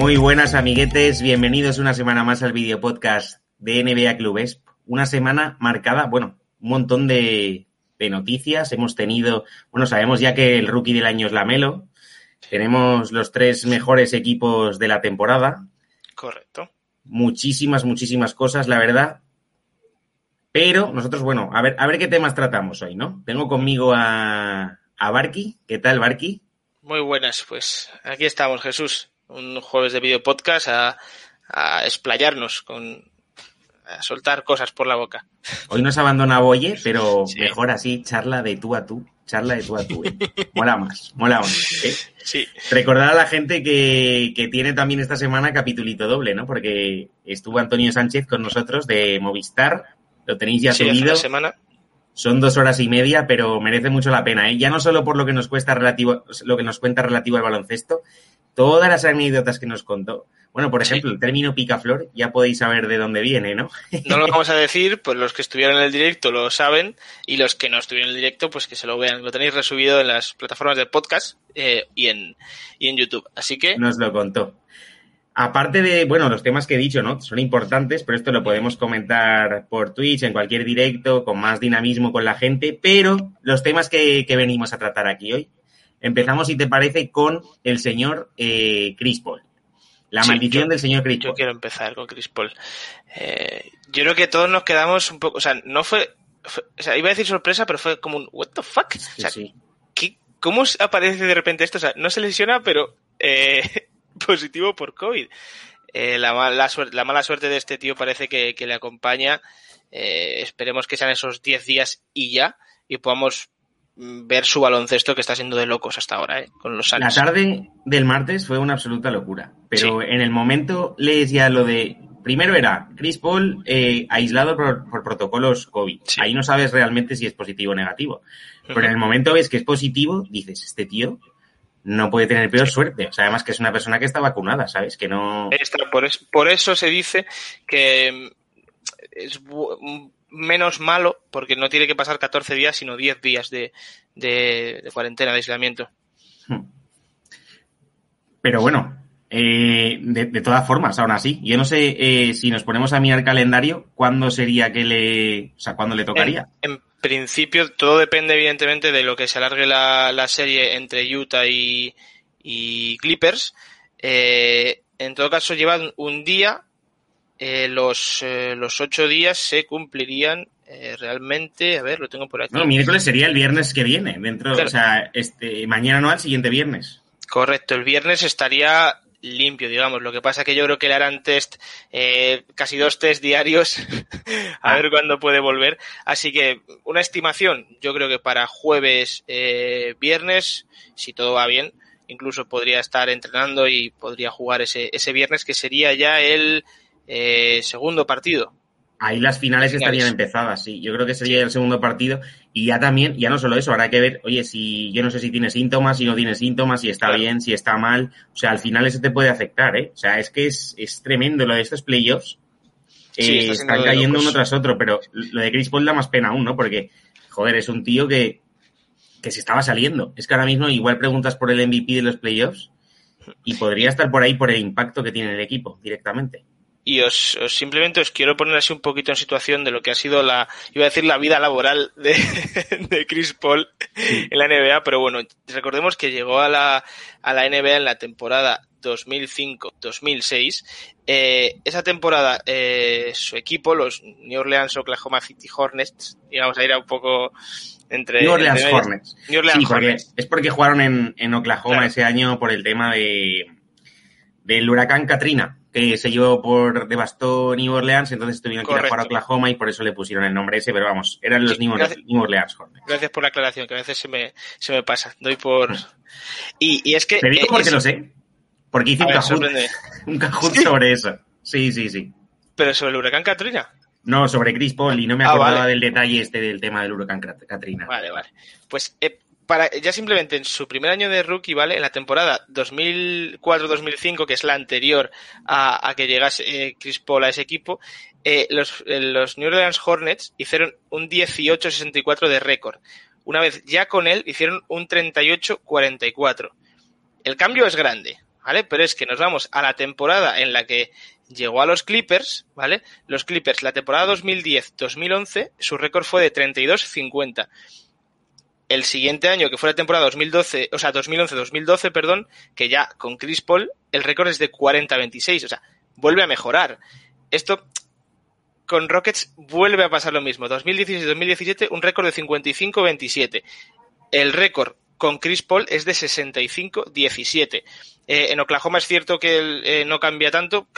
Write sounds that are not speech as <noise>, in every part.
Muy buenas amiguetes, bienvenidos una semana más al video podcast de NBA Clubes. Una semana marcada, bueno, un montón de, de noticias. Hemos tenido, bueno, sabemos ya que el rookie del año es Lamelo. Tenemos los tres mejores equipos de la temporada. Correcto. Muchísimas, muchísimas cosas, la verdad. Pero nosotros, bueno, a ver, a ver qué temas tratamos hoy, ¿no? Tengo conmigo a, a Barky. ¿Qué tal, Barky? Muy buenas, pues aquí estamos, Jesús. Un jueves de video podcast a, a explayarnos, con, a soltar cosas por la boca. Hoy nos abandona Boye, pero sí. mejor así, charla de tú a tú. Charla de tú a tú. ¿eh? Mola más, mola más. ¿eh? Sí. Recordar a la gente que, que tiene también esta semana capitulito doble, ¿no? Porque estuvo Antonio Sánchez con nosotros de Movistar. Lo tenéis ya Sí, hace subido. una semana. Son dos horas y media, pero merece mucho la pena, ¿eh? Ya no solo por lo que nos cuesta relativo, lo que nos cuenta relativo al baloncesto, todas las anécdotas que nos contó. Bueno, por ejemplo, Sí. el término picaflor, ya podéis saber de dónde viene, ¿no? No lo <laughs> vamos a decir, pues los que estuvieron en el directo lo saben y los que no estuvieron en el directo, pues que se lo vean. Lo tenéis resubido en las plataformas de podcast eh, y, en, y en YouTube. Así que, Nos lo contó. Aparte de, bueno, los temas que he dicho, ¿no? Son importantes, pero esto lo podemos comentar por Twitch, en cualquier directo, con más dinamismo con la gente, pero los temas que, que venimos a tratar aquí hoy, empezamos, si te parece, con el señor eh, Chris Paul. La Sí, maldición yo- del señor Chris Yo quiero empezar con Chris Paul. Eh, yo creo que todos nos quedamos un poco, o sea, no fue, fue- o sea, iba a decir sorpresa, pero fue como un what the fuck. O sea, sí. ¿qué- ¿cómo aparece de repente esto? O sea, no se lesiona, pero eh, <laughs> positivo por COVID. Eh, la, mala suerte, la mala suerte de este tío parece que, que le acompaña. Eh, esperemos que sean esos 10 días y ya, y podamos mm, ver su baloncesto que está siendo de locos hasta ahora, ¿eh? con los La tarde del martes fue una absoluta locura, pero en el momento lees ya lo de... Primero era Chris Paul eh, aislado por, por protocolos COVID. Sí. Ahí no sabes realmente si es positivo o negativo. Pero en el momento ves que es positivo, dices, este tío no puede tener peor suerte. O sea, además que es una persona que está vacunada, ¿sabes? Que no... Está, por, es- por eso se dice que mm, es mm, menos malo porque no tiene que pasar 14 días, sino 10 días de, de- de cuarentena, de aislamiento. Pero bueno, eh, de, de todas formas, aún así, yo no sé eh, si nos ponemos a mirar calendario, ¿cuándo sería que le... O sea, ¿cuándo le tocaría? En, en principio, todo depende evidentemente de lo que se alargue la, la serie entre Utah y, y Clippers. Eh, en todo caso, llevan un día. eh, los, eh, los ocho días se cumplirían eh, realmente. A ver, lo tengo por aquí. No, miércoles sería el viernes que viene, dentro, Claro. o sea, este, mañana no al siguiente viernes. Correcto, el viernes estaría limpio, digamos. Lo que pasa que yo creo que le harán test, eh, casi dos test diarios, <laughs> a Ah. ver cuándo puede volver. Así que una estimación, yo creo que para jueves, eh, viernes, si todo va bien, incluso podría estar entrenando y podría jugar ese, ese viernes, que sería ya el eh, segundo partido. Ahí las finales estarían empezadas, sí. Yo creo que sería el segundo partido. Y ya también, ya no solo eso, habrá que ver, oye, si yo no sé si tiene síntomas, si no tiene síntomas, si está Claro. bien, si está mal. O sea, al final eso te puede afectar, ¿eh? O sea, es que es, es tremendo lo de estos playoffs. Sí, Eh, está están cayendo uno tras otro, pero lo de Chris Paul da más pena aún, ¿no? Porque, joder, es un tío que, que se estaba saliendo. Es que ahora mismo igual preguntas por el MVP de los playoffs y podría estar por ahí por el impacto que tiene el equipo directamente. Y os, os simplemente os quiero poner así un poquito en situación de lo que ha sido la, iba a decir la vida laboral de, <laughs> de Chris Paul en la NBA, pero bueno, recordemos que llegó a la, a la NBA en la temporada 2005-2006. Eh, esa temporada, eh, su equipo, los New Orleans Oklahoma City Hornets, digamos, ahí era un poco entre... New Orleans entre. Hornets. New Orleans Sí, porque, Hornets. es porque jugaron en, en Oklahoma Claro. ese año por el tema de del huracán Katrina, que se llevó por devastó New Orleans, entonces tuvieron que ir a jugar a Correcto. Oklahoma y por eso le pusieron el nombre ese, pero vamos, eran los Sí, New, gracias. New Orleans Hornets. Gracias por la aclaración, que a veces se me, se me pasa. Doy por... <laughs> Y, y es que... Te digo eh, porque es- lo sé, porque hice A un sorprende. <laughs> un Kahoot ¿Sí? sobre eso. Sí, sí, sí. Pero sobre el huracán Katrina. No, sobre Chris Paul, y no me Ah, acordaba vale. del detalle este del tema del huracán Kat- Katrina. Vale, vale. Pues eh, ya simplemente en su primer año de rookie, ¿vale? En la temporada 2004-2005, que es la anterior a, a que llegase eh, Chris Paul a ese equipo, eh, los, eh, los New Orleans Hornets hicieron un 18-64 de récord. Una vez ya con él, hicieron un 38-44. El cambio es grande, ¿vale? Pero es que nos vamos a la temporada en la que llegó a los Clippers, ¿vale? Los Clippers, la temporada 2010-2011, su récord fue de 32-50. El siguiente año, que fue la temporada 2012, o sea, 2011-2012, perdón, que ya con Chris Paul, el récord es de 40-26, o sea, vuelve a mejorar. Esto con Rockets vuelve a pasar lo mismo. 2016-2017, un récord de 55-27. El récord con Chris Paul es de 65-17. Eh, en Oklahoma es cierto que eh, no cambia tanto,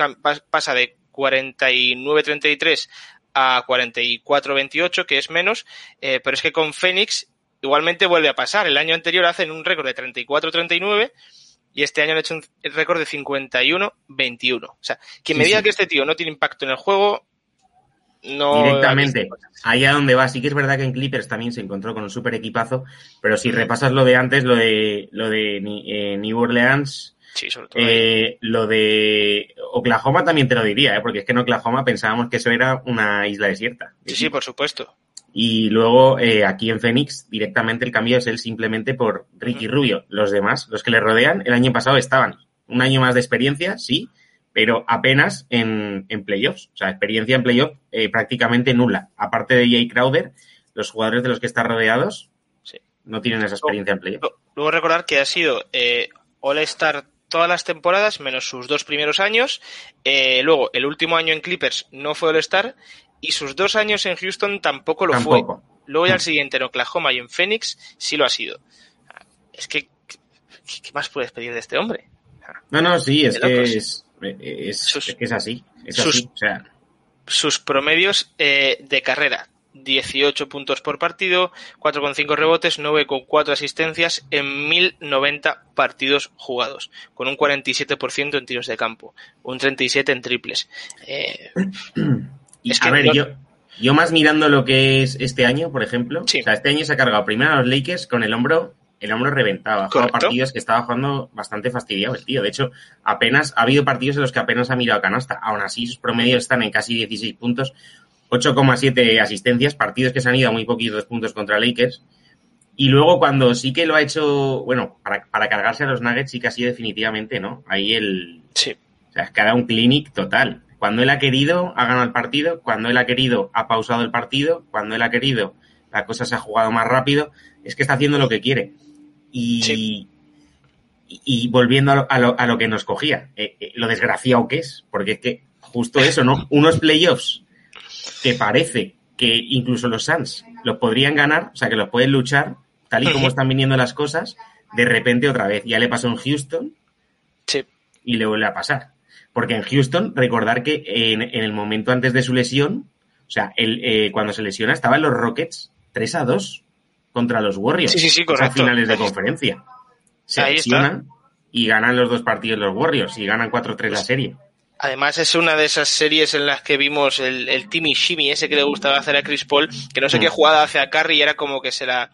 pasa de 49-33 a 44-28, que es menos, eh, pero es que con Phoenix igualmente vuelve a pasar. El año anterior hacen un récord de 34-39 y este año han hecho un récord de 51-21. O sea, quien me diga que este tío no tiene impacto en el juego, no directamente allá donde va. Sí que es verdad que en Clippers también se encontró con un super equipazo, pero si repasas lo de antes, lo de lo de eh, New Orleans, eh, lo de Oklahoma también te lo diría, ¿eh? porque es que en Oklahoma pensábamos que eso era una isla desierta. Sí, sí, por supuesto. Y luego eh, aquí en Phoenix directamente el cambio es él simplemente por Ricky Rubio. Los demás, los que le rodean, el año pasado estaban un año más de experiencia, sí, pero apenas en, en playoffs. O sea, experiencia en playoffs eh, prácticamente nula. Aparte de Jay Crowder, los jugadores de los que están rodeados no tienen esa experiencia en playoffs. Luego recordar que ha sido eh, All-Star todas las temporadas, menos sus dos primeros años. Eh, luego, el último año en Clippers no fue All-Star y sus dos años en Houston tampoco lo fue. Luego ya el siguiente en Oklahoma y en Phoenix sí lo ha sido. Es que, ¿qué más puedes pedir de este hombre? No, no, sí, es que es, es, es así. Es sus, así. O sea. sus promedios eh, de carrera. 18 puntos por partido, 4,5 rebotes, 9,4 asistencias en 1090 partidos jugados, con un 47% en tiros de campo, un 37 en triples. Eh, <clears throat> a ver, yo, yo más mirando lo que es este año, por ejemplo, o sea, este año se ha cargado primero a los Lakers con el hombro el hombro reventado. Ha jugado partidos que estaba jugando bastante fastidiado el tío. De hecho, apenas ha habido partidos en los que apenas ha mirado canasta. Aún así, sus promedios están en casi 16 puntos, 8,7 asistencias, partidos que se han ido a muy poquitos puntos contra Lakers. Y luego cuando sí que lo ha hecho, bueno, para, para cargarse a los Nuggets sí que ha sido definitivamente, ¿no? Ahí el... Sí. O sea, es que ha dado un clinic total. Cuando él ha querido, ha ganado el partido. Cuando él ha querido, ha pausado el partido. Cuando él ha querido, la cosa se ha jugado más rápido. Es que está haciendo lo que quiere. Y, y volviendo a lo, a, lo, que nos cogía, eh, eh, lo desgraciado que es, porque es que justo eso, ¿no? <laughs> Unos playoffs que parece que incluso los Suns los podrían ganar, o sea, que los pueden luchar, tal y como están viniendo las cosas, de repente otra vez. Ya le pasó en Houston sí. y le vuelve a pasar. Porque en Houston, recordar que en, en el momento antes de su lesión, o sea, él, eh, cuando se lesiona, estaban los Rockets 3 a 2 contra los Warriors. Sí, sí, sí, correcto. finales de conferencia. Se lesionan y ganan los dos partidos los Warriors y ganan 4-3 la serie. Además es una de esas series en las que vimos el, el Timmy Shimmy, ese que le gustaba hacer a Chris Paul, que no sé qué mm. jugada hace a Curry y era como que se la,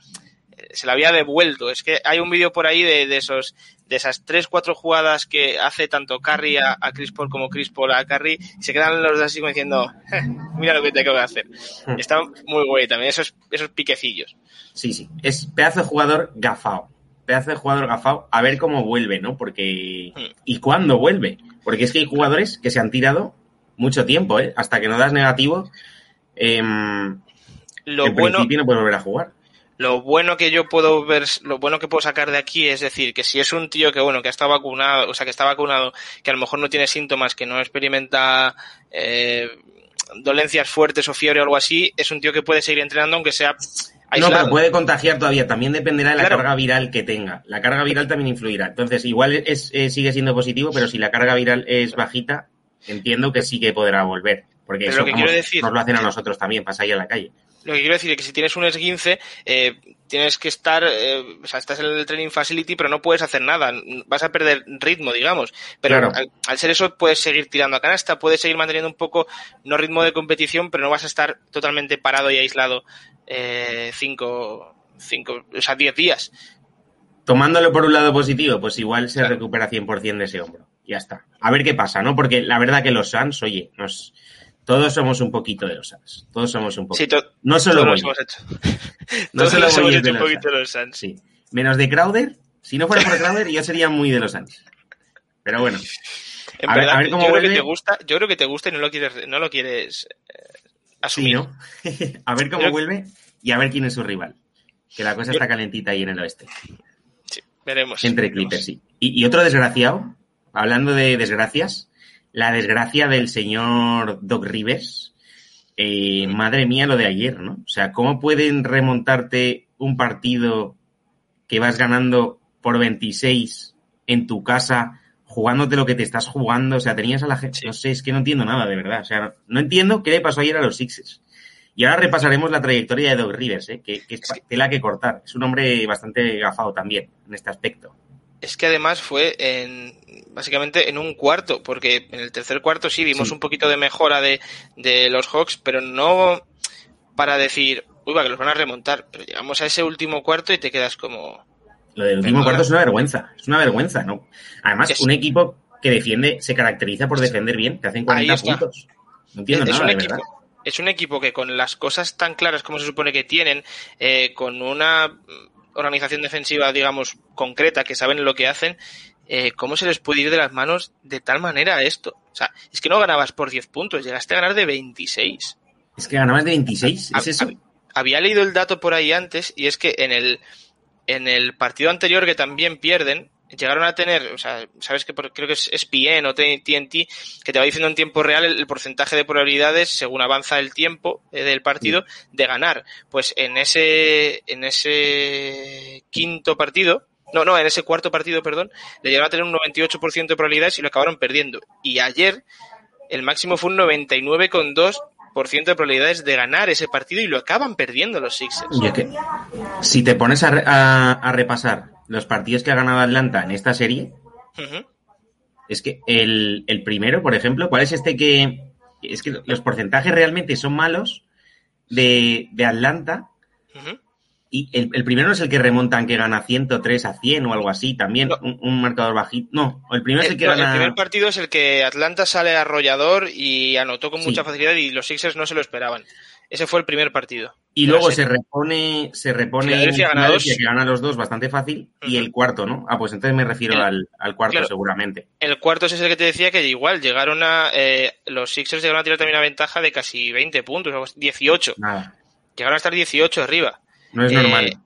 se la había devuelto. Es que hay un vídeo por ahí de, de esos de esas tres, cuatro jugadas que hace tanto Curry a, a, Chris Paul como Chris Paul a Curry, se quedan los dos así como diciendo, <laughs> mira lo que tengo que hacer. Mm. Está muy guay también, esos, esos piquecillos. Sí, sí, es pedazo de jugador gafao. Pedazo de jugador gafao, a ver cómo vuelve, ¿no? Porque. Hmm. ¿Y cuándo vuelve? Porque es que hay jugadores que se han tirado mucho tiempo, ¿eh? Hasta que no das negativo. Eh, lo en bueno. principio no puedes volver a jugar. Lo bueno que yo puedo ver, lo bueno que puedo sacar de aquí es decir, que si es un tío que bueno, que está vacunado, o sea, que está vacunado, que a lo mejor no tiene síntomas, que no experimenta eh, dolencias fuertes o fiebre o algo así, es un tío que puede seguir entrenando aunque sea Aislado. No, pero puede contagiar todavía. También dependerá de la claro. carga viral que tenga. La carga viral también influirá. Entonces, igual es, sigue siendo positivo, pero si la carga viral es bajita, entiendo que sí que podrá volver. Porque pero eso lo que quiero decir, nos lo hacen a nosotros también, pasa ahí a la calle. Lo que quiero decir es que si tienes un esguince, eh, tienes que estar, eh, o sea, estás en el training facility, pero no puedes hacer nada. Vas a perder ritmo, digamos. Pero Claro. al, al ser eso, puedes seguir tirando a canasta, puedes seguir manteniendo un poco, no ritmo de competición, pero no vas a estar totalmente parado y aislado eh, cinco, cinco, o sea, diez días. Tomándolo por un lado positivo, pues igual se recupera 100% de ese hombro. Ya está. A ver qué pasa, ¿no? Porque la verdad que los Suns, oye, nos, todos somos un poquito de los Suns. Todos somos un poquito. Sí, to- no solo todos hemos hecho. <laughs> No todos solo los hemos hecho un poquito de los Suns. Sí. Menos de Crowder. Si no fuera por <laughs> Crowder, yo sería muy de los Suns. Pero bueno. En verdad, yo creo que te gusta, yo creo que te gusta y no lo quieres, no lo quieres eh, asumir. ¿no? <laughs> a ver cómo vuelve y a ver quién es su rival. Que la cosa está calentita ahí en el oeste. Sí, veremos. Entre Clippers, sí. Y, otro desgraciado, hablando de desgracias, la desgracia del señor Doc Rivers. Eh, madre mía, lo de ayer, ¿no? O sea, ¿cómo pueden remontarte un partido que vas ganando por 26 en tu casa, jugándote lo que te estás jugando? O sea, tenías a la gente. No sé, es que no entiendo nada, de verdad. O sea, no, entiendo qué le pasó ayer a los Sixers. Y ahora repasaremos la trayectoria de Doc Rivers, ¿eh? que, que es tela que cortar. Es un hombre bastante gafado también en este aspecto es que además fue en básicamente en un cuarto, porque en el tercer cuarto sí vimos un poquito de mejora de, de, los Hawks, pero no para decir, uy, va, que los van a remontar, pero llegamos a ese último cuarto y te quedas como... Lo del último cuarto es una vergüenza, es una vergüenza, ¿no? Además, un equipo que defiende, se caracteriza por defender bien, que hacen 40 puntos. No entiendo nada, de verdad. Es un equipo que con las cosas tan claras como se supone que tienen, eh, con una organización defensiva, digamos, concreta, que saben lo que hacen, eh, ¿cómo se les puede ir de las manos de tal manera esto? O sea, es que no ganabas por 10 puntos, llegaste a ganar de 26. Es que ganabas de 26, ¿es eso? Había leído el dato por ahí antes y es que en el, en el partido anterior que también pierden, llegaron a tener, o sea, sabes que creo que es SPN o TNT, que te va diciendo en tiempo real el, porcentaje de probabilidades según avanza el tiempo eh, del partido de ganar. Pues en ese, en ese quinto partido, no, no, en ese cuarto partido, perdón, le llegaron a tener un 98% de probabilidades y lo acabaron perdiendo. Y ayer el máximo fue un 99,2% de probabilidades de ganar ese partido y lo acaban perdiendo los Sixers. que, si te pones a, a repasar los partidos que ha ganado Atlanta en esta serie, es que el, primero, por ejemplo, ¿cuál es este que... Es que los porcentajes realmente son malos de, Atlanta. Y el, primero no es el que remontan que gana 103 a 100 o algo así, también un, marcador bajito. No, el primero es el que gana. El primer partido es el que Atlanta sale arrollador y anotó con mucha facilidad y los Sixers no se lo esperaban. Ese fue el primer partido. Y luego se repone, se repone Filadelfia gana, que gana los dos bastante fácil, y el cuarto, ¿no? Ah, pues entonces me refiero al, cuarto, seguramente. El cuarto es ese que te decía que igual llegaron a. Eh, los Sixers llegaron a tirar también una ventaja de casi 20 puntos, 18. Nada. Llegaron a estar 18 arriba. No es normal. Eh,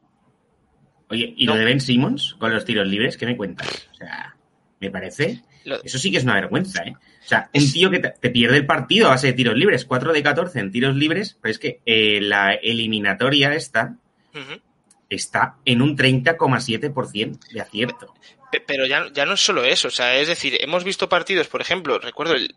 Oye, ¿y lo de Ben Simmons con los tiros libres? ¿Qué me cuentas? O sea, me parece. Eso sí que es una vergüenza, ¿eh? O sea, un tío que te, pierde el partido a base de tiros libres, 4 de 14 en tiros libres, pero es que eh, la eliminatoria esta está en un 30,7% de acierto. Pero ya, ya no es solo eso, o sea, es decir, hemos visto partidos, por ejemplo, recuerdo el,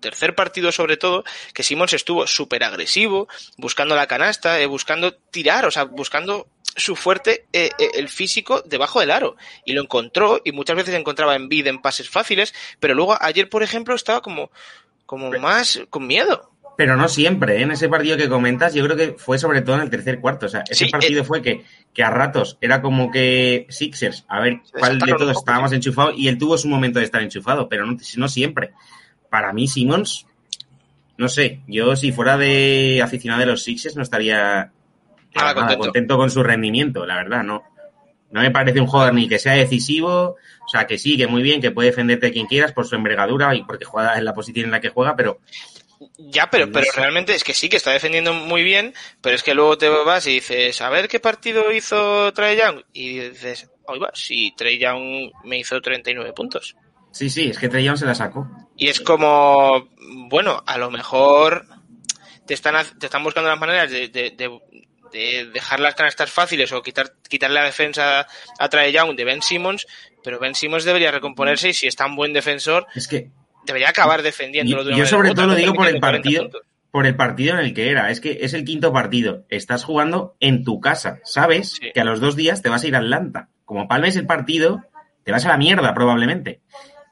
tercer partido sobre todo, que Simons estuvo súper agresivo, buscando la canasta, eh, buscando tirar, o sea, buscando su fuerte eh, eh, el físico debajo del aro y lo encontró y muchas veces encontraba en vida en pases fáciles, pero luego ayer, por ejemplo, estaba como, como más con miedo. Pero no siempre, ¿eh? en ese partido que comentas, yo creo que fue sobre todo en el tercer cuarto. O sea, ese partido fue que, que a ratos era como que Sixers, a ver cuál de todos estábamos enchufados, y él tuvo su momento de estar enchufado, pero no, no siempre. Para mí, Simmons, no sé, yo si fuera de aficionado de los Sixers no estaría contento. con su rendimiento, la verdad, no. No me parece un jugador ni que sea decisivo, o sea, que sí, que muy bien, que puede defenderte quien quieras por su envergadura y porque juega en la posición en la que juega, pero ya, pero, pero realmente es que sí, que está defendiendo muy bien, pero es que luego te vas y dices, a ver qué partido hizo Trey Young. Y dices, oiga, si Trey Young me hizo 39 puntos. Sí, sí, es que Trey Young se la sacó. Y es como, bueno, a lo mejor te están, te están buscando las maneras de, de dejar las canastas fáciles o quitar, quitarle la defensa a Trae Young de Ben Simmons, pero Ben Simmons debería recomponerse y si es tan buen defensor, es que debería acabar defendiéndolo de Yo sobre todo lo digo por el partido, por el partido en el que era. Es que es el quinto partido. Estás jugando en tu casa. Sabes que a los dos días te vas a ir a Atlanta. Como palmes el partido, te vas a la mierda probablemente.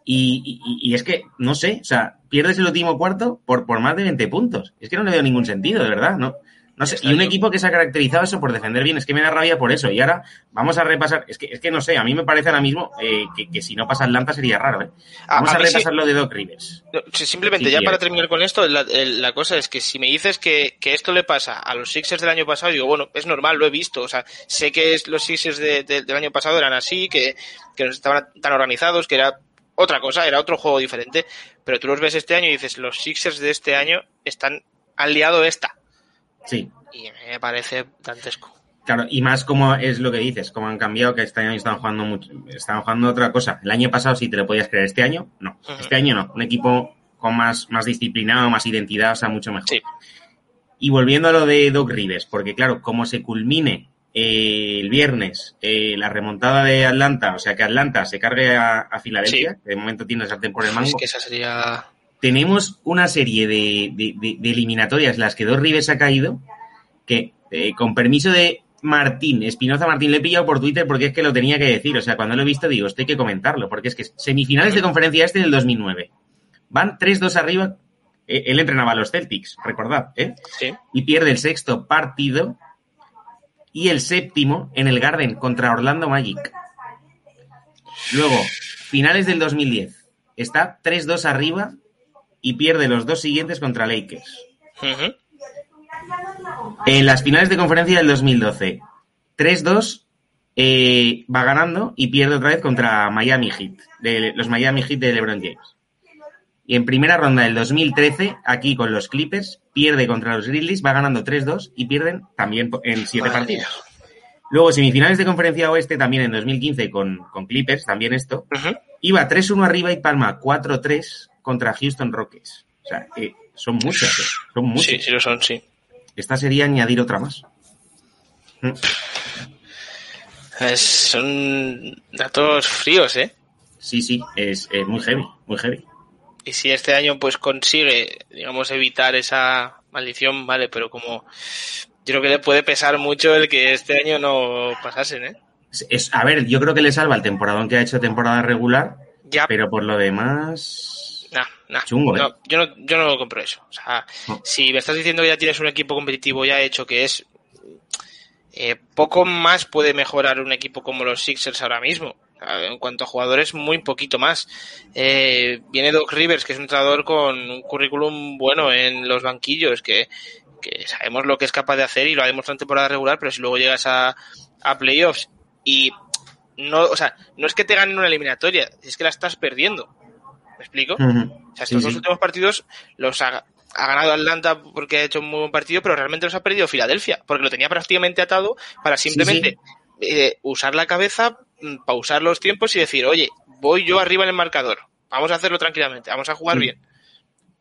Y, y, es que, no sé, o sea, pierdes el último cuarto por, por más de 20 puntos. Es que no le veo ningún sentido, de verdad. No, no sé, y un equipo que se ha caracterizado eso por defender bien, es que me da rabia por eso. Y ahora vamos a repasar, es que, es que no sé, a mí me parece ahora mismo eh, que, si no pasa Atlanta sería raro, ¿eh? Vamos a, repasar lo de Doc Rivers. simplemente, ya para terminar con esto, la, cosa es que si me dices que, esto le pasa a los Sixers del año pasado, digo, bueno, es normal, lo he visto, o sea, sé que los Sixers del año pasado eran así, que, que no estaban tan organizados, que era otra cosa, era otro juego diferente, pero tú los ves este año y dices, los Sixers de este año están han liado esta. Sí. Y me parece dantesco. Claro, y más como es lo que dices, como han cambiado, que este año están jugando mucho, están jugando otra cosa. El año pasado sí te lo podías creer, este año no. Este año no. Un equipo con más, más disciplinado, más identidad, o sea, mucho mejor. Sí. Y volviendo a lo de Doc Rivers, porque claro, como se culmine eh, el viernes eh, la remontada de Atlanta, o sea que Atlanta se cargue a, a Filadelfia, Sí. que de momento tiene el sartén por el mango, Es que esa sería... tenemos una serie de, de- de- de eliminatorias las que Doc Rivers ha caído, que eh, con permiso de Martín, Espinoza Martín, le he pillado por Twitter porque es que lo tenía que decir, o sea, cuando lo he visto digo, esto hay que comentarlo, porque es que semifinales de conferencia este del 2009, van 3-2 arriba, eh, él entrenaba a los Celtics, recordad, ¿eh? Sí. y pierde el sexto partido y el séptimo en el Garden contra Orlando Magic. Luego, finales del 2010, está 3-2 arriba y pierde los dos siguientes contra Lakers. En las finales de conferencia del 2012, 3-2 eh, va ganando y pierde otra vez contra Miami Heat, de los Miami Heat de LeBron James. Y en primera ronda del 2013, aquí con los Clippers, pierde contra los Grizzlies, va ganando 3-2 y pierden también en siete partidos. Luego, semifinales de conferencia oeste, también en 2015 con, con Clippers, también esto, iba 3-1 arriba y palma 4-3 contra Houston Rockets. O sea, eh, son muchas, eh, son muchas. Sí, sí lo son, sí. Esta sería añadir otra más. Mm. Es- son datos fríos, ¿eh? Sí, sí, es, es muy heavy, muy heavy. Y si este año pues consigue, digamos, evitar esa maldición, vale, pero como yo creo que le puede pesar mucho el que este año no pasasen, ¿eh? Es, es- a ver, yo creo que le salva el temporadón que ha hecho temporada regular, Ya, pero por lo demás... nah, nah. Chungo, ¿eh? No, yo no, yo no compro eso. O sea, No. si me estás diciendo que ya tienes un equipo competitivo ya hecho que es eh, poco más puede mejorar un equipo como los Sixers ahora mismo. En cuanto a jugadores, muy poquito más. Eh, viene Doc Rivers, que es un entrenador con un currículum bueno en los banquillos, que, que sabemos lo que es capaz de hacer y lo ha demostrado en temporada regular, pero si luego llegas a, a playoffs y no, o sea, no es que te ganen una eliminatoria, es que la estás perdiendo. ¿Me explico? O sea, estos sí. dos últimos partidos los ha, ha ganado Atlanta porque ha hecho un muy buen partido, pero realmente los ha perdido Filadelfia, porque lo tenía prácticamente atado para simplemente eh, usar la cabeza, mm, pausar los tiempos y decir, oye, voy yo arriba en el marcador, vamos a hacerlo tranquilamente, vamos a jugar bien.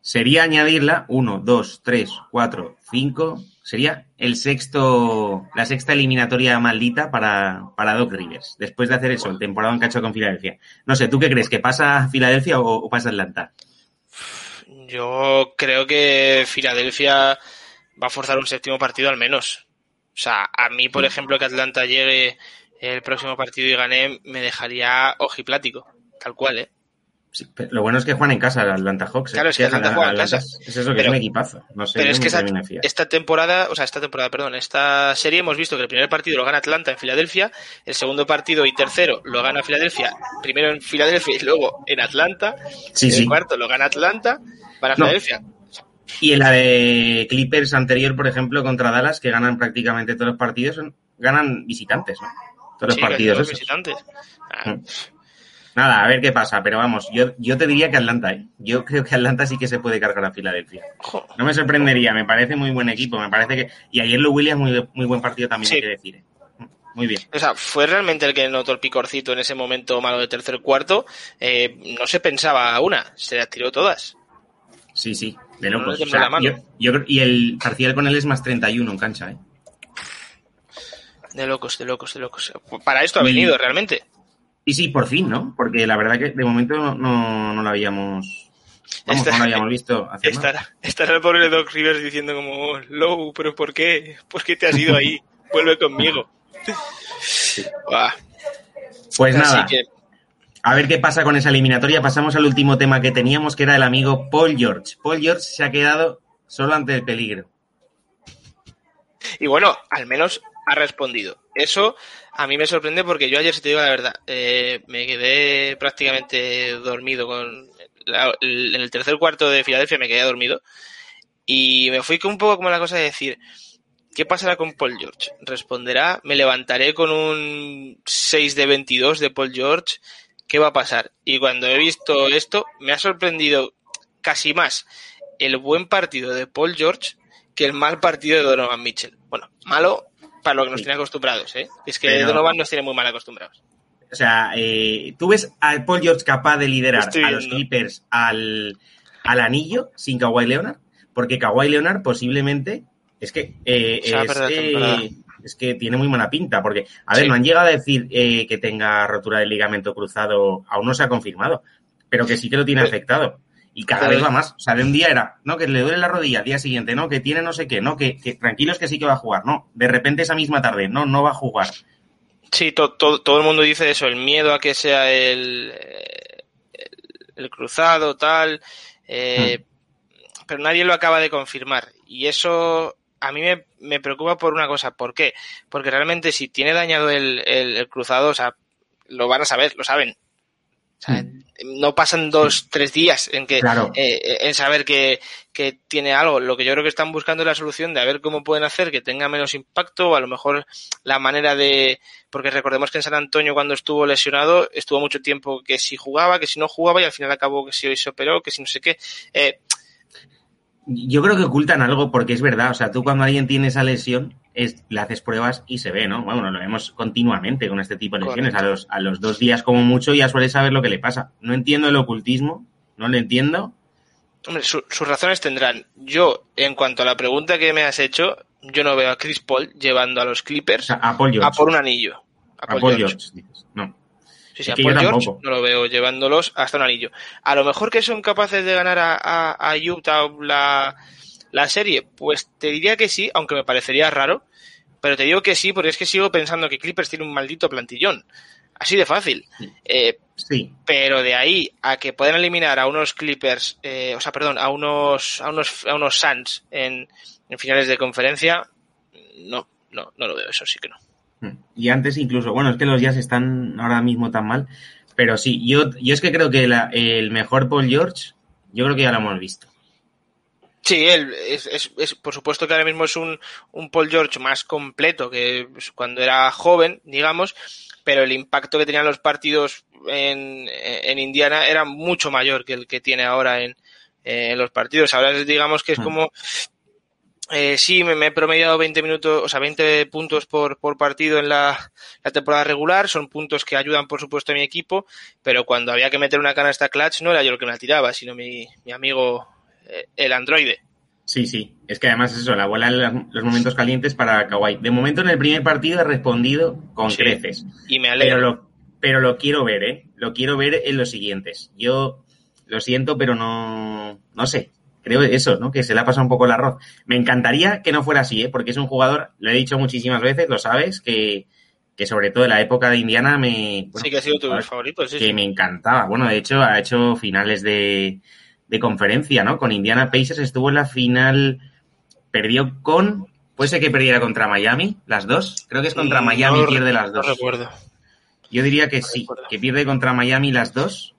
Sería añadirla 1, 2, 3, 4, 5. Sería el sexto, la sexta eliminatoria maldita para, para Doc Rivers, después de hacer eso, el temporada ha hecho con Filadelfia. No sé, ¿tú qué crees? ¿Que pasa Filadelfia o, o pasa Atlanta? Yo creo que Filadelfia va a forzar un séptimo partido al menos. O sea, a mí, por ejemplo, que Atlanta llegue el próximo partido y gane, me dejaría ojiplático, tal cual, ¿eh? Sí, lo bueno es que juegan en casa el Atlanta Hawks. ¿eh? Claro, es que Atlanta juega en casa. Es eso, que Pero- es un equipazo. No sé, Pero es que esa- esta temporada, o sea, esta temporada, perdón, esta serie hemos visto que el primer partido lo gana Atlanta en Filadelfia, el segundo partido y tercero lo gana Filadelfia, primero en Filadelfia y luego en Atlanta, Sí, el sí. cuarto lo gana Atlanta para No. Filadelfia. Y en la de Clippers anterior, por ejemplo, contra Dallas, que ganan prácticamente todos los partidos, son- ganan visitantes, ¿no? Todos los partidos. todos esos. visitantes. Ah, Mm. Nada, a ver qué pasa, pero vamos, yo, yo te diría que Atlanta, ¿eh? Yo creo que Atlanta sí que se puede cargar a Filadelfia. No me sorprendería, me parece muy buen equipo, me parece que... Y ayer lo Williams, muy, muy buen partido también, Sí. hay que decir. ¿eh? Muy bien. O sea, fue realmente el que notó el picorcito en ese momento malo de tercer cuarto. Eh, no se pensaba una, se las tiró todas. Sí, sí, de locos. O sea, yo- y el parcial con él es más 31 en cancha, ¿eh? De locos, de locos, de locos. Para esto ha Y- venido realmente. Y sí, por fin, ¿no? Porque la verdad que de momento no, no, no lo habíamos... Vamos, Esta- no lo habíamos visto. Estará, estará el pobre Doc Rivers diciendo como, Low, pero ¿por qué? ¿Por qué te has ido ahí? Vuelve conmigo. Pues Así nada, que, a ver qué pasa con esa eliminatoria. Pasamos al último tema que teníamos, que era el amigo Paul George. Paul George se ha quedado solo ante el peligro. y bueno, al menos ha respondido. Eso a mí me sorprende porque yo ayer, si te digo la verdad, eh, me quedé prácticamente dormido con en el tercer cuarto de Filadelfia me quedé dormido y me fui un poco como la cosa de decir, ¿qué pasará con Paul George? ¿Responderá? ¿Me levantaré con un 6 de 22 de Paul George? ¿qué va a pasar? Y cuando he visto esto, me ha sorprendido casi más el buen partido de Paul George que el mal partido de Donovan Mitchell. Bueno, malo para lo que nos tiene acostumbrados, ¿eh? Es que Donovan nos tiene muy mal acostumbrados. O sea, eh, tú ves a Paul George capaz de liderar a los Clippers al, al anillo sin Kawhi Leonard, porque Kawhi Leonard posiblemente es que eh, es, que tiene muy mala pinta, porque, a ver, no han llegado a decir eh, que tenga rotura del ligamento cruzado, aún no se ha confirmado, pero que sí que lo tiene afectado. Y cada vez va más. O sea, de un día era, no, que le duele la rodilla, día siguiente, no, que tiene no sé qué, no, que, que tranquilos que sí que va a jugar, no, de repente esa misma tarde, no, no va a jugar. Sí, todo el mundo dice eso, el miedo a que sea el, el, cruzado, tal, eh, hmm. pero nadie lo acaba de confirmar. Y eso a mí me, preocupa por una cosa. ¿Por qué? Porque realmente si tiene dañado el, el, cruzado, o sea, lo van a saber, lo saben. Hmm. no pasan dos, tres días en que eh, en saber que, que, tiene algo. Lo que yo creo que están buscando es la solución de a ver cómo pueden hacer que tenga menos impacto, o a lo mejor la manera de. Porque recordemos que en San Antonio, cuando estuvo lesionado, estuvo mucho tiempo que si jugaba, que si no jugaba, y al final acabó que si hoy se operó, que si no sé qué. Eh, yo creo que ocultan algo porque es verdad. O sea, tú cuando alguien tiene esa lesión, es, le haces pruebas y se ve, ¿no? Bueno, lo vemos continuamente con este tipo de lesiones. A los, a los dos días, como mucho, ya suele saber lo que le pasa. No entiendo el ocultismo, no lo entiendo. Hombre, sus razones tendrán. Yo, en cuanto a la pregunta que me has hecho, yo no veo a Chris Paul llevando a los Clippers a, por un anillo. A, Paul, George. No. Sí, sí, a Paul George no lo veo llevándolos hasta un anillo. A lo mejor que son capaces de ganar a, a, Utah la, la serie, pues te diría que sí, aunque me parecería raro. Pero te digo que sí, porque es que sigo pensando que Clippers tiene un maldito plantillón. Así de fácil. Eh, sí. Pero de ahí a que puedan eliminar a unos Clippers, eh, o sea, perdón, a unos, a unos, a unos Suns en, en finales de conferencia, no, no, no lo veo, eso sí que no. Mm. Y antes incluso, bueno, es que los Jazz están ahora mismo tan mal, pero sí, yo, yo es que creo que el mejor Paul George, yo creo que ya lo hemos visto. Sí, él es, es, por supuesto que ahora mismo es un, un Paul George más completo que cuando era joven, digamos, pero el impacto que tenían los partidos en, en Indiana era mucho mayor que el que tiene ahora en, en los partidos. Ahora digamos que es mm. como eh, sí, me, he promediado 20 minutos, o sea, 20 puntos por, por partido en la, la, temporada regular. Son puntos que ayudan, por supuesto, a mi equipo, pero cuando había que meter una canasta clutch no era yo el que me la tiraba, sino mi, mi amigo, el androide. Sí, sí. Es que además es eso, la bola en los momentos calientes para Kawhi. De momento en el primer partido he respondido con creces. Y me alegro. Pero lo, pero lo quiero ver, ¿eh? Lo quiero ver en los siguientes. Yo lo siento, pero no, no sé creo eso, ¿no? Que se le ha pasado un poco el arroz. Me encantaría que no fuera así, ¿eh? Porque es un jugador, lo he dicho muchísimas veces, lo sabes, que, que sobre todo en la época de Indiana me... sí, que ha sido tu favorito, sí. Que me encantaba. Bueno, de hecho, ha hecho finales de, de conferencia, ¿no? Con Indiana Pacers estuvo en la final, perdió con... Puede ser que perdiera contra Miami, las dos. Creo que es contra Miami pierde las dos. No recuerdo. Yo diría que sí, que pierde contra Miami las dos.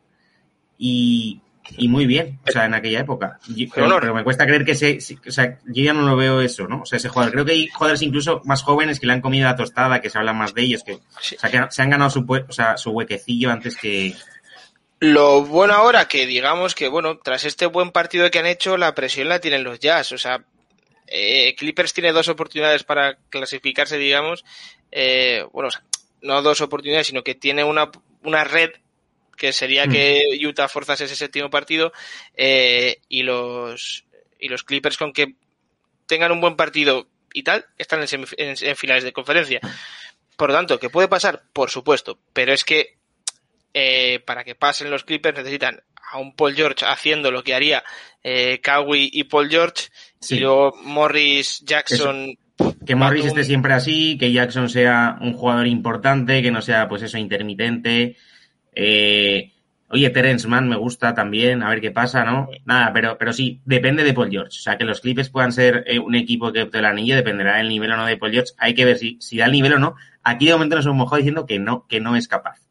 Y, y muy bien, o sea, en aquella época. pero, me cuesta creer que se, o sea, yo ya no lo veo eso, ¿no? O sea, ese jugador, creo que hay jugadores incluso más jóvenes que le han comido la tostada, que se habla más de ellos, que, o sea, que se han ganado su, o sea, su huequecillo antes que... Lo bueno ahora que digamos que, bueno, tras este buen partido que han hecho, la presión la tienen los Jazz, o sea, eh, Clippers tiene dos oportunidades para clasificarse, digamos, eh, bueno, no dos oportunidades, sino que tiene una, una red que sería mm. que Utah forzase ese séptimo partido eh, y los y los Clippers con que tengan un buen partido y tal están en, finales de conferencia. Por lo tanto, ¿qué puede pasar? Por supuesto, pero es que eh, para que pasen los Clippers necesitan a un Paul George haciendo lo que haría eh, y Paul George y luego Morris Jackson. Que Morris esté siempre así, que Jackson sea un jugador importante, que no sea pues eso intermitente. Eh, oye, Terence Mann me gusta también, a ver qué pasa, ¿no? Nada, pero, pero sí, depende de Paul George. O sea, que los Clippers puedan ser eh, un equipo que opte el anillo, dependerá del nivel o no de Paul George. Hay que ver si, si da el nivel o no. Aquí de momento nos hemos mojado diciendo que no, que no es capaz.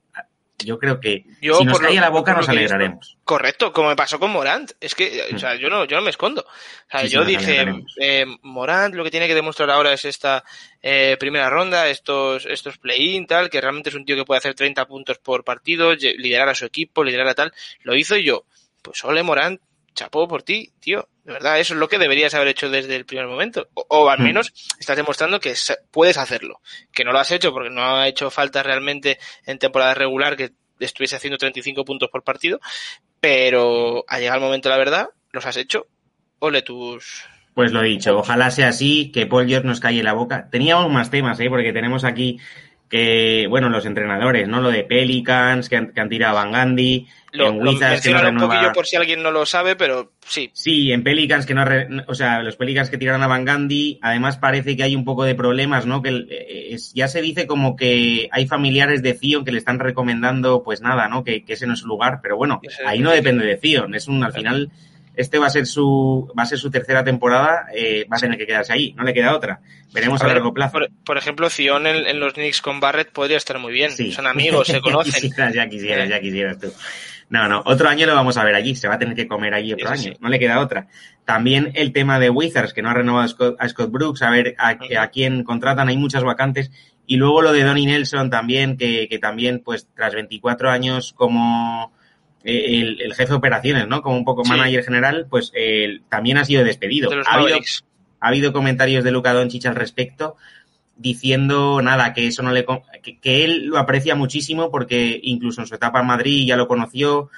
Yo creo que si nos cae la boca nos alegraremos. Correcto, como me pasó con Morant. Es que, o sea, mm. yo no, yo no me escondo. O sea, yo dije, eh, Morant lo que tiene que demostrar ahora es esta eh, primera ronda, estos, estos play-in, tal, que realmente es un tío que puede hacer 30 puntos por partido, liderar a su equipo, liderar a tal. Lo hizo yo. Pues ole Morant, chapó por ti, tío. De verdad, eso es lo que deberías haber hecho desde el primer momento. O, al mm. menos estás demostrando que puedes hacerlo. Que no lo has hecho porque no ha hecho falta realmente en temporada regular que estuviese haciendo 35 puntos por partido. Pero ha llegado el momento, la verdad, los has hecho. Ole tus. Pues lo he dicho, ojalá sea así, que Paul George nos calle la boca. Teníamos más temas, ¿eh? porque tenemos aquí que, bueno, los entrenadores, ¿no? Lo de Pelicans, que han, que han tirado a Van Gandhi, lo, en Wizards que no renueva... un poquillo por si alguien no lo sabe, pero sí. Sí, en Pelicans que no, o sea, los Pelicans que tiraron a Van Gandhi, además parece que hay un poco de problemas, ¿no? Que eh, ya se dice como que hay familiares de Zion que le están recomendando, pues nada, ¿no? Que, que ese no es su lugar, pero bueno, ahí no depende de Zion, es un, al final este va a ser su va a ser su tercera temporada, eh, va a tener que quedarse ahí, no le queda otra. Veremos a, largo plazo. Por, ejemplo, Zion en, los Knicks con Barrett podría estar muy bien. Son amigos, se <laughs> conocen. ya quisieras, ya quisieras tú. No, no, otro año lo vamos a ver allí, se va a tener que comer allí otro año, no le queda otra. También el tema de Wizards, que no ha renovado a Scott, Brooks, a ver a, a, quién contratan, hay muchas vacantes. Y luego lo de Donnie Nelson también, que, que también, pues, tras 24 años como el, jefe de operaciones, ¿no? Como un poco manager general, pues también ha sido despedido. ha, habido, comentarios de Luca Doncic al respecto diciendo nada, que eso no le que, él lo aprecia muchísimo porque incluso en su etapa en Madrid ya lo conoció,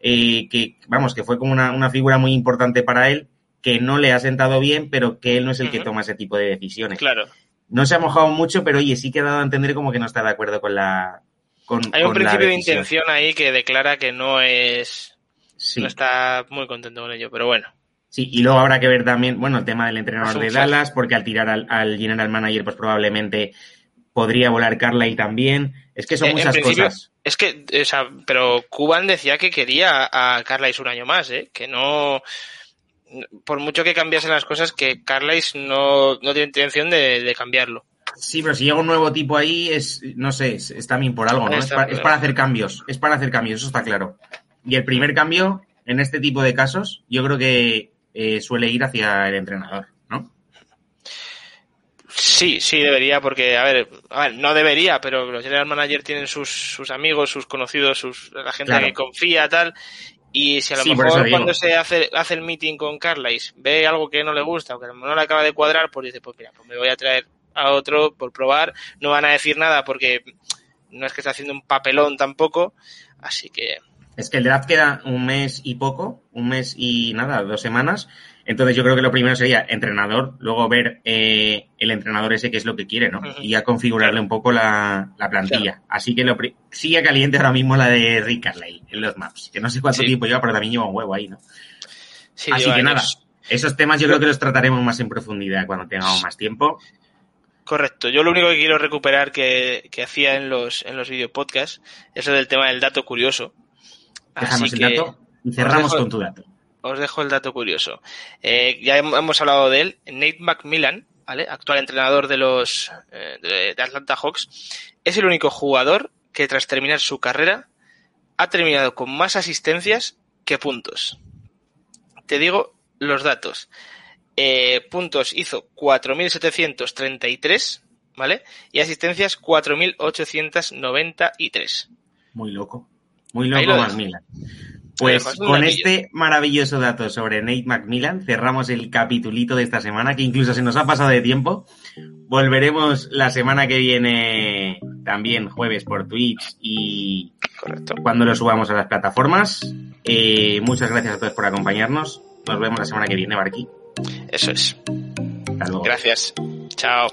eh, que vamos, que fue como una, figura muy importante para él, que no le ha sentado bien, pero que él no es el que toma ese tipo de decisiones. Claro. No se ha mojado mucho, pero oye, sí que ha dado a entender como que no está de acuerdo con la, hay un principio de intención ahí que declara que no es. No está muy contento con ello, pero bueno. Sí, y luego habrá que ver también, bueno, el tema del entrenador de Dallas, porque al tirar al, general manager, pues probablemente podría volar Carla y también. Es que son eh, muchas cosas. Es que, o sea, pero Cuban decía que quería a Carlisle un año más, ¿eh? Que no. Por mucho que cambiasen las cosas, que Carlisle no, no tiene intención de cambiarlo. Sí, pero si llega un nuevo tipo ahí, es, no sé, es, también por algo, ¿no? Es para, hacer cambios, es para hacer cambios, eso está claro. Y el primer cambio, en este tipo de casos, yo creo que eh, suele ir hacia el entrenador, ¿no? Sí, sí, debería, porque, a ver, a ver no debería, pero los general managers tienen sus, sus amigos, sus conocidos, sus, la gente que confía, tal, y si a lo mejor cuando se hace, hace el meeting con Carlisle ve algo que no le gusta o que no le acaba de cuadrar, pues dice, pues mira, pues me voy a traer a otro por probar. No van a decir nada porque no es que esté haciendo un papelón tampoco. Así que. Es que el draft queda un mes y poco, un mes y nada, dos semanas. Entonces yo creo que lo primero sería entrenador, luego ver eh, el entrenador ese qué es lo que quiere, ¿no? Y ya configurarle un poco la, plantilla. Así que lo sigue caliente ahora mismo la de Rick Carley en los maps. Que no sé cuánto tiempo lleva, pero también lleva un huevo ahí, ¿no? Así que nada, esos temas yo creo que los trataremos más en profundidad cuando tengamos más tiempo. Correcto. Yo lo único que quiero recuperar que, hacía en los, en los videopodcasts es el del tema del dato curioso. Dejamos el dato y cerramos con tu dato. Os dejo el dato curioso. Eh, ya hemos hablado de él. Nate McMillan, ¿vale? actual entrenador de los eh, de Atlanta Hawks, es el único jugador que tras terminar su carrera ha terminado con más asistencias que puntos. Te digo los datos. Eh, puntos hizo 4.733, ¿vale? Y asistencias 4.893. Muy loco. Muy loco Macmillan. Pues con este maravilloso dato sobre Nate Macmillan cerramos el capitulito de esta semana, que incluso se nos ha pasado de tiempo. Volveremos la semana que viene también jueves por Twitch y cuando lo subamos a las plataformas. Eh, muchas gracias a todos por acompañarnos. Nos vemos la semana que viene, Barqui. Eso es. Gracias. Chao.